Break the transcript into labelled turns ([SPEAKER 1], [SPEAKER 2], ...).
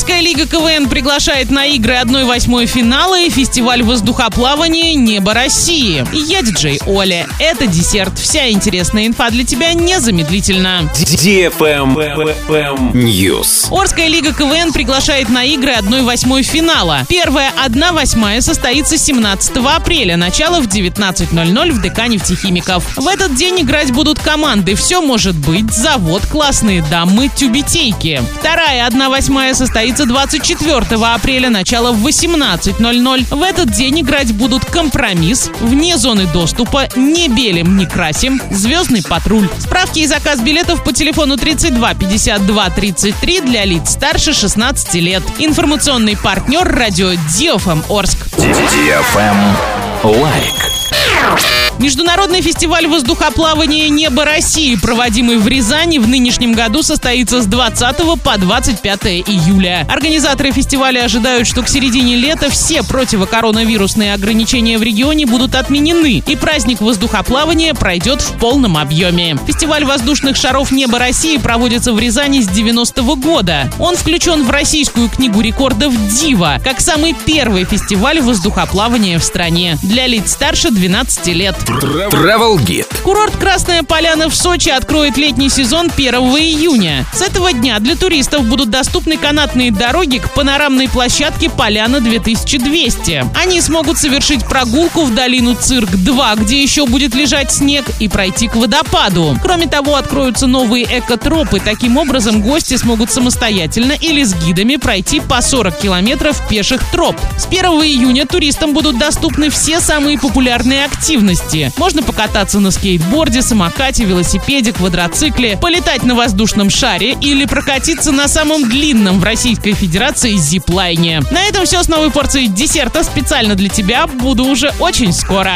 [SPEAKER 1] Орская лига КВН приглашает на игры 1-8 финала и фестиваль воздухоплавания «Небо России». Я диджей Оля. Это десерт. Вся интересная инфа для тебя незамедлительно.
[SPEAKER 2] News.
[SPEAKER 1] Орская лига КВН приглашает на игры 1-8 финала. Первая 1-8 состоится 17 апреля, начало в 19.00 в ДК нефтехимиков. В этот день играть будут команды «Все может быть», «Завод», «Классные дамы», «Тюбетейки». Вторая 1-8 состоится 24 апреля, начало в 18.00. В этот день играть будут «Компромисс», «Вне зоны доступа», «Не белим, не красим», «Звездный патруль». Справки и заказ билетов по телефону 32 52 33 для лиц старше 16 лет. Информационный партнер радио Диофм Орск.
[SPEAKER 2] Лайк.
[SPEAKER 1] Международный фестиваль воздухоплавания «Небо России», проводимый в Рязани, в нынешнем году состоится с 20 по 25 июля. Организаторы фестиваля ожидают, что к середине лета все противокоронавирусные ограничения в регионе будут отменены, и праздник воздухоплавания пройдет в полном объеме. Фестиваль воздушных шаров «Небо России» проводится в Рязани с 90-го года. Он включен в Российскую книгу рекордов «Дива», как самый первый фестиваль воздухоплавания в стране для лиц старше 12 лет.
[SPEAKER 2] Travel Guide.
[SPEAKER 1] Курорт Красная Поляна в Сочи откроет летний сезон 1 июня. С этого дня для туристов будут доступны канатные дороги к панорамной площадке Поляна 2200. Они смогут совершить прогулку в долину Цирк-2, где еще будет лежать снег, и пройти к водопаду. Кроме того, откроются новые экотропы. Таким образом, гости смогут самостоятельно или с гидами пройти по 40 километров пеших троп. С 1 июня туристам будут доступны все самые популярные активности. Можно покататься на скейтборде, самокате, велосипеде, квадроцикле, полетать на воздушном шаре или прокатиться на самом длинном в Российской Федерации зиплайне. На этом все с новой порцией десерта специально для тебя. Буду уже очень скоро.